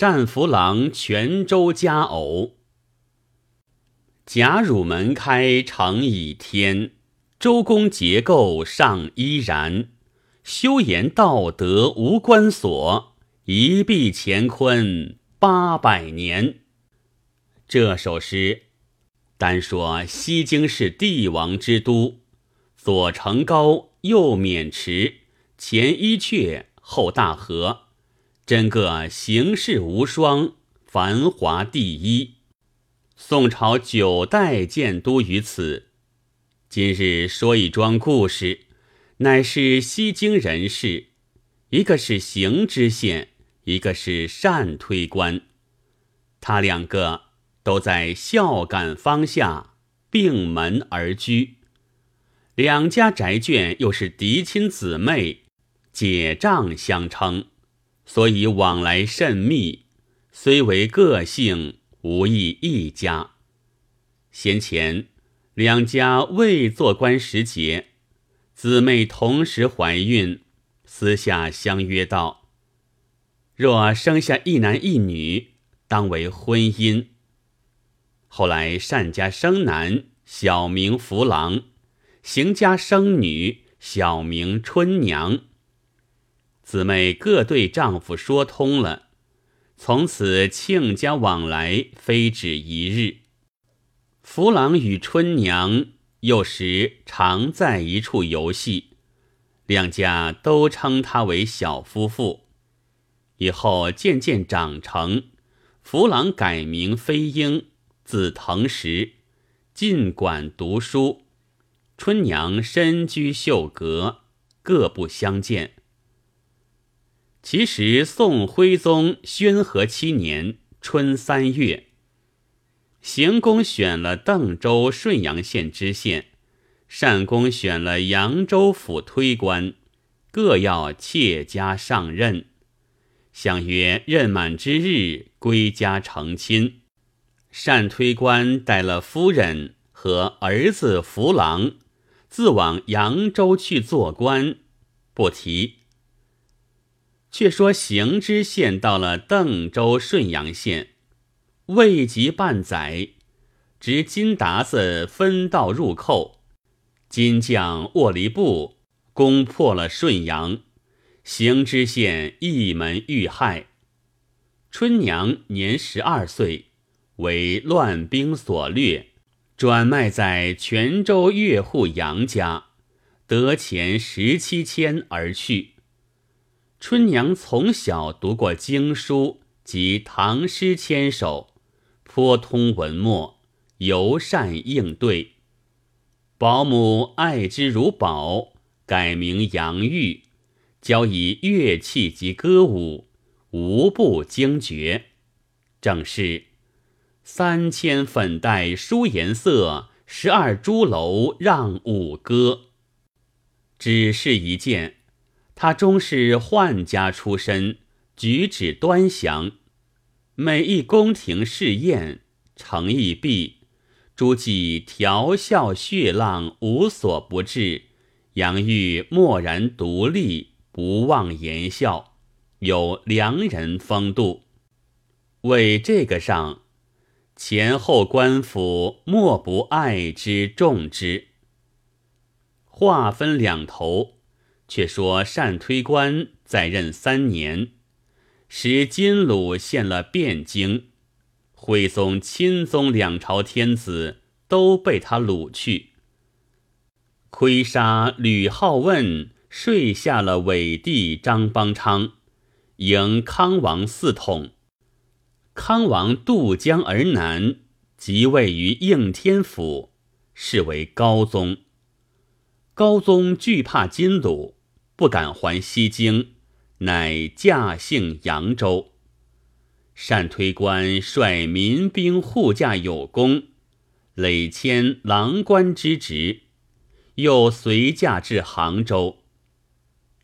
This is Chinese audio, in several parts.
战俘郎泉州佳偶。贾汝门开成倚天，周公结构尚依然。修言道德无关所，一臂乾坤八百年。这首诗单说西京是帝王之都，左城高，右渑池，前伊阙，后大河，真个形事无双，繁华第一。宋朝九代建都于此。今日说一桩故事。乃是西京人士，一个是行知县，一个是单推官，他两个都在孝感方下并门而居，两家宅眷又是嫡亲姊妹，姐丈相称，所以往来甚密。虽为个性，无异一家。先前两家未做官时节。姊妹同时怀孕，私下相约道：“若生下一男一女，当为婚姻。”后来单家生男，小名福郎；邢家生女，小名春娘。姊妹各对丈夫说通了，从此亲家往来非止一日。福郎与春娘。有时常在一处游戏，两家都称他为小夫妇。以后渐渐长成，福郎改名飞鹰，字腾石，尽管读书；春娘身居秀阁，各不相见。其实宋徽宗宣和七年春三月。行宫选了邓州顺阳县知县，单公选了扬州府推官，各要妾家上任。相约任满之日归家成亲。单推官带了夫人和儿子福郎，自往扬州去做官，不提。却说行知县到了邓州顺阳县。未及半载，执金达子分道入寇，金将沃离布攻破了顺阳，行知县一门遇害。春娘年十二岁，为乱兵所掠，转卖在泉州岳户杨家，得钱十七千而去。春娘从小读过经书及唐诗千首。颇通文墨，尤善应对。保姆爱之如宝，改名杨玉，教以乐器及歌舞，无不惊绝。正是三千粉黛书颜色，十二朱楼让五歌。只是一件，他终是宦家出身，举止端详。每一宫廷试宴，诚意毕，诸暨调笑血浪，无所不至。杨玉默然独立，不忘言笑，有良人风度。为这个上，前后官府莫不爱之重之。话分两头，却说单推官在任三年。使金鲁献了汴京，徽宗、钦宗两朝天子都被他掳去。亏杀吕好问，睡下了伪帝张邦昌，迎康王嗣统。康王渡江而南，即位于应天府，是为高宗。高宗惧怕金鲁，不敢还西京。乃驾幸扬州，单推官率民兵护驾有功，累迁郎官之职，又随驾至杭州。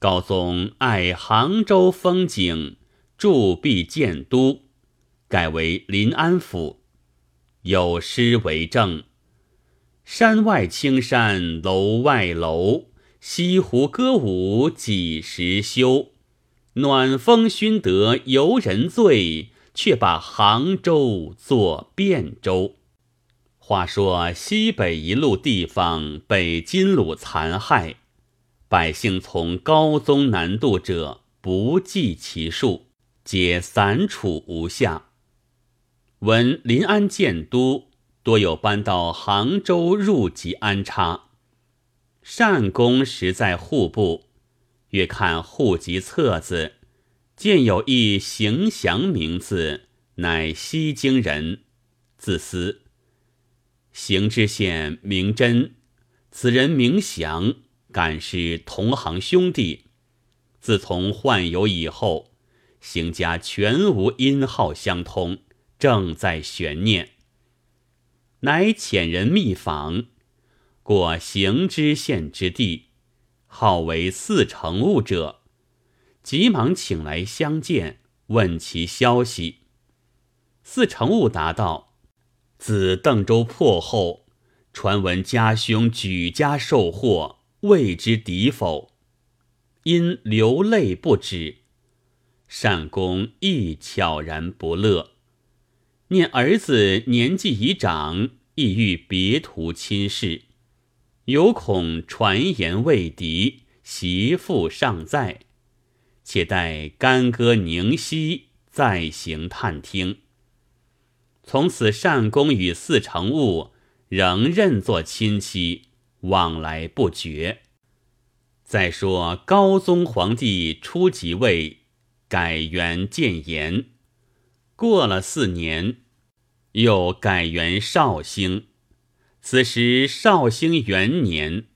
高宗爱杭州风景，铸币建都，改为临安府，有诗为证：“山外青山楼外楼，西湖歌舞几时休？”暖风熏得游人醉，却把杭州作汴州。话说西北一路地方被金虏残害，百姓从高宗南渡者不计其数，皆散处无下。闻临安建都，多有搬到杭州入籍安插。善公时在户部，阅看户籍册子，见有一行祥名字，乃西京人，自思。行知县名真，此人名祥，敢是同行兄弟。自从宦游以后，行家全无音号相通，正在悬念。乃遣人密访，过行知县之地，号为四成务者，急忙请来相见，问其消息。四成务答道。自邓州破后，传闻家兄举家受祸，未知敌否？因流泪不止。单公亦悄然不乐，念儿子年纪已长，意欲别图亲事，有恐传言未敌，媳妇尚在，且待干戈宁息，再行探听。从此，单公与四成物仍认作亲戚，往来不绝。再说高宗皇帝初即位，改元建炎，过了四年，又改元绍兴。此时绍兴元年，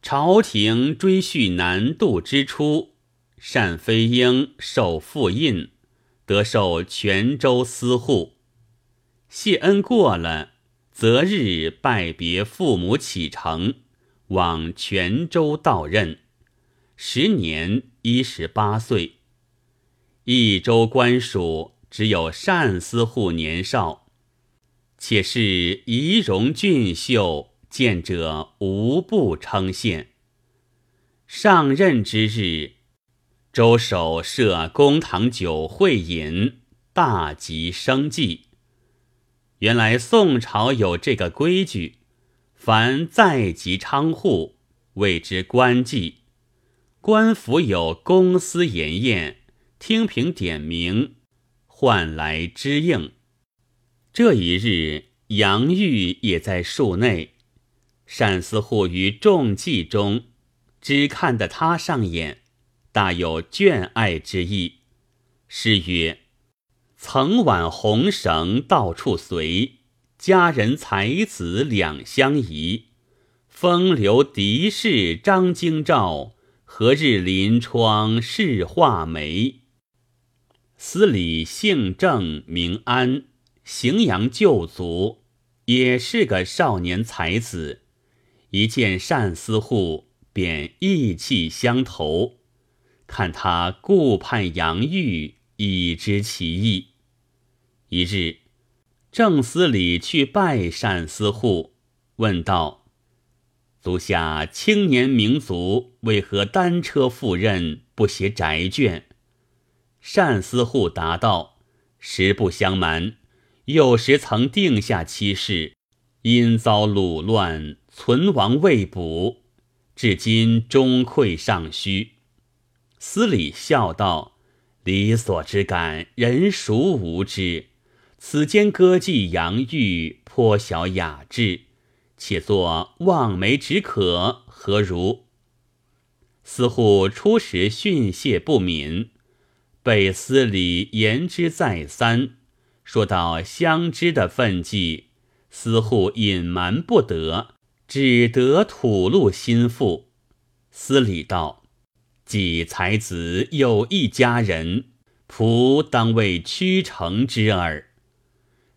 朝廷追叙南渡之初，单飞英受复印，得受泉州司户。谢恩过了，择日拜别父母，启程往泉州到任。时年一十八岁。益州官署只有单司户年少，且是仪容俊秀，见者无不称羡。上任之日，周守设公堂酒会饮，大吉生计。原来宋朝有这个规矩，凡在籍娼户，谓之官妓。官府有公私筵宴，听凭点名，唤来知应。这一日，杨玉也在树内，单司户于众妓中，只看得他上眼，大有眷爱之意，诗曰。曾挽红绳到处随，佳人才子两相宜。风流敌士张京兆，何日临窗试画眉？司礼姓郑名安，荥阳旧族，也是个少年才子。一见单思户，便意气相投。看他顾盼杨玉，已知其意。一日，郑司礼去拜单思户，问道：“足下青年名族为何单车赴任，不携宅眷？”单思户答道：“实不相瞒，幼时曾定下妻室，因遭掳乱，存亡未卜，至今终愧尚虚。”司礼笑道：“理所之感，人孰无知？”此间歌妓杨玉颇晓雅致，且作望梅止渴，何如？司户初时训谢不敏，被司礼言之再三，说到相知的分际，司户隐瞒不得，只得吐露心腹。司礼道：“既才子有一家人，仆当为屈成之耳。”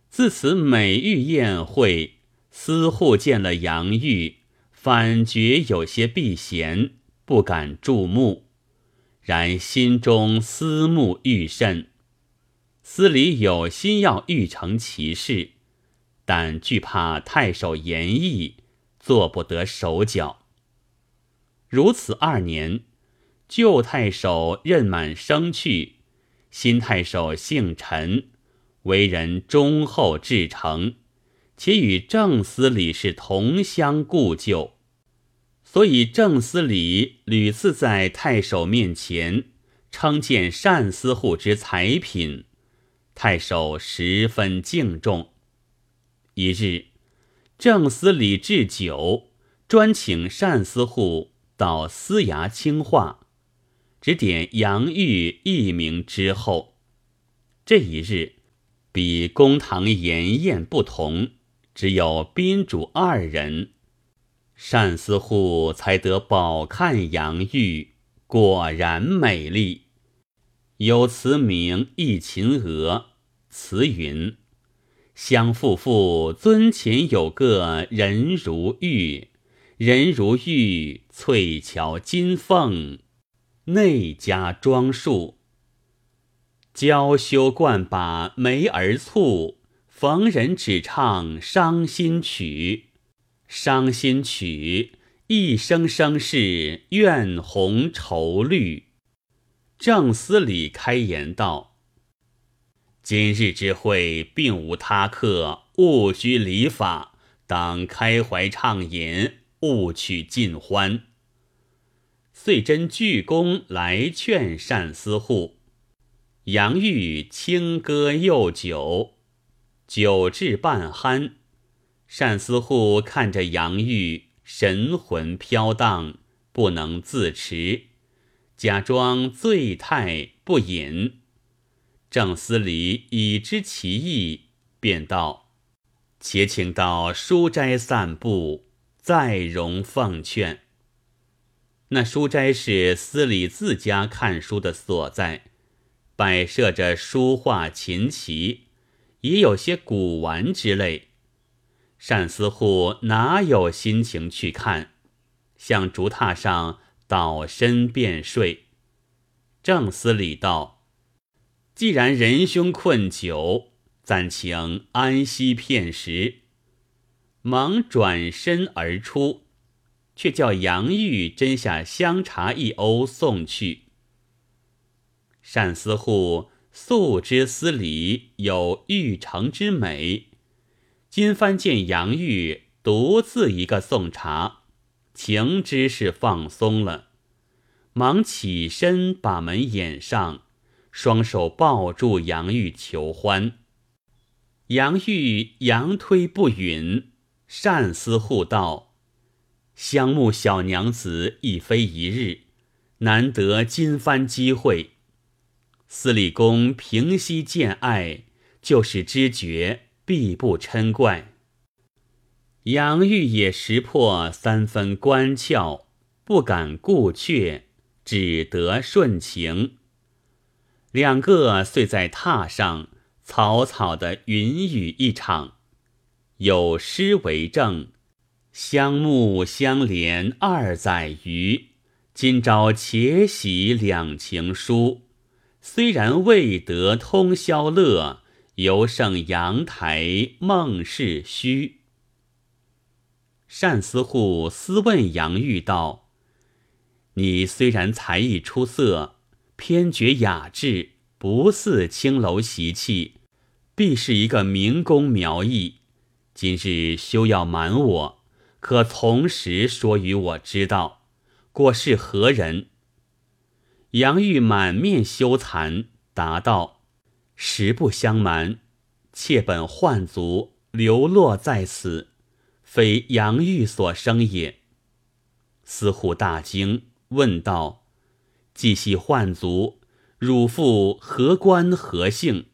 自此每遇宴会，司户见了杨玉，反觉有些避嫌，不敢注目。然心中思慕愈甚。司礼有心要欲成其事，但惧怕太守严毅，做不得手脚。如此二年，旧太守任满生去，新太守姓陈。为人忠厚至诚，且与正司礼是同乡故旧，所以正司礼屡次在太守面前称见单司户之才品，太守十分敬重。一日，正司礼置酒，专请单司户到司衙清话。指点杨玉一名之后，这一日比公堂筵宴不同，只有宾主二人。单司户才得饱看杨玉，果然美丽。有词名《忆秦娥》，词云：“相父父尊前有个人如玉，人如玉，翠桥金凤。”内家装束，娇羞惯把眉儿蹙，逢人只唱伤心曲。伤心曲，一声声是怨红愁绿。正司礼开言道：“今日之会，并无他客，勿拘礼法，当开怀畅饮，勿取尽欢。”遂真鞠躬来劝单司户，杨玉轻歌又酒，酒至半酣，单司户看着杨玉神魂飘荡，不能自持，假装醉态不饮。郑思礼已知其意，便道：“且请到书斋散步，再容奉劝。”那书斋是司礼自家看书的所在，摆设着书画琴棋，也有些古玩之类。单思户哪有心情去看？向竹榻上倒身便睡。正司礼道：“既然仁兄困酒，暂请安息片时。”忙转身而出。却叫杨玉斟下香茶一瓯送去。单司户素知司礼有玉成之美，今番见杨玉独自一个送茶，情知是放松了，忙起身把门掩上，双手抱住杨玉求欢。杨玉佯推不允，善思护道。相慕小娘子亦非一日，难得今番机会。司礼公平息见爱，就是知觉，必不嗔怪。杨玉也识破三分关窍，不敢顾却，只得顺情。两个遂在榻上草草的云雨一场，有诗为证。相慕相怜二载余，今朝且喜两情书。虽然未得通宵乐，犹胜阳台梦是虚。单思户私问杨玉道：“你虽然才艺出色，偏觉雅致，不似青楼习气，必是一个明工苗裔。今日休要瞒我。”可从实说与我知道，过是何人？杨玉满面羞惭，答道：“实不相瞒，妾本宦族，流落在此，非杨玉所生也。”司户大惊，问道：“既系宦族，汝父何官何姓？”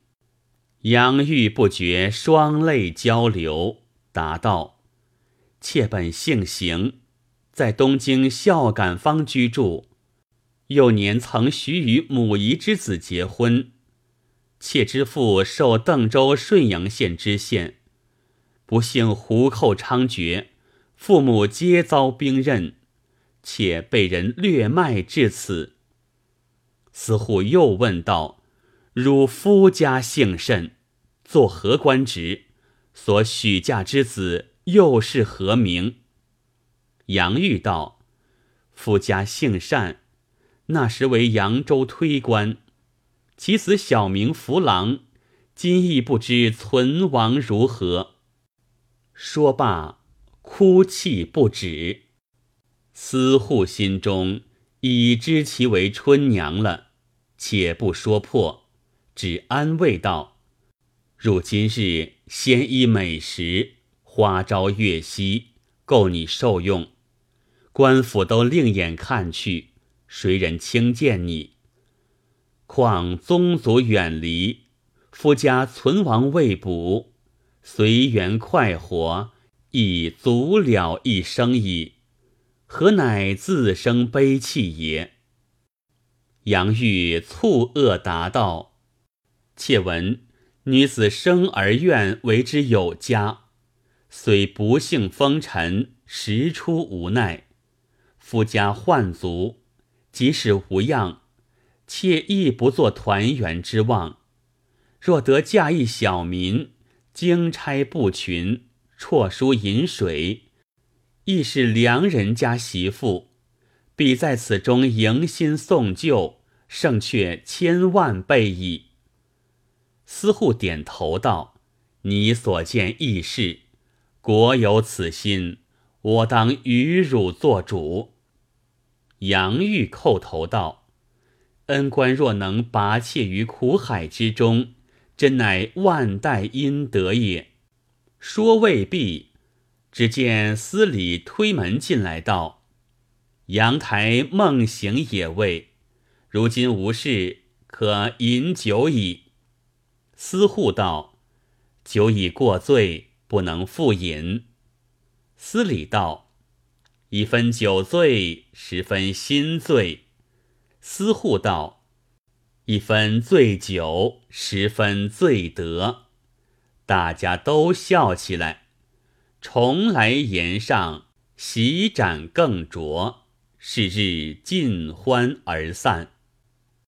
杨玉不觉双泪交流，答道。妾本姓邢，在东京孝感坊居住。幼年曾许与母仪之子结婚。妾之父受邓州顺阳县知县，不幸胡寇猖獗，父母皆遭兵刃，且被人掠卖至此。司户又问道：“汝夫家姓甚？作何官职？所许嫁之子？”又是何名？杨玉道：“夫家姓单，那时为扬州推官，其子小名福郎，今亦不知存亡如何。”说罢，哭泣不止。司户心中已知其为春娘了，且不说破，只安慰道：“如今日鲜衣美食，花朝月夕，够你受用。官府都另眼看去，谁人轻贱你？况宗族远离，夫家存亡未卜，随缘快活，已足了一生矣。何乃自生悲戚也？”杨玉蹙额答道：“妾闻。”女子生而愿为之有家，虽不幸风尘，实出无奈。夫家患足，即使无恙，妾亦不做团圆之望。若得嫁一小民，经差不群，辍书饮水，亦是良人家媳妇，必在此中迎新送旧，胜却千万倍矣。司户点头道：“你所见亦是，国有此心，我当与汝做主。”杨玉叩头道：“恩官若能拔妾于苦海之中，真乃万代阴德也。”说未毕，只见司礼推门进来道：“阳台梦醒也未，如今无事，可饮酒矣。”司户道：“酒已过醉，不能复饮。”司礼道：“一分酒醉，十分心醉。”司户道：“一分醉酒，十分醉得。”大家都笑起来。重来言上，席盏更酌，是日尽欢而散。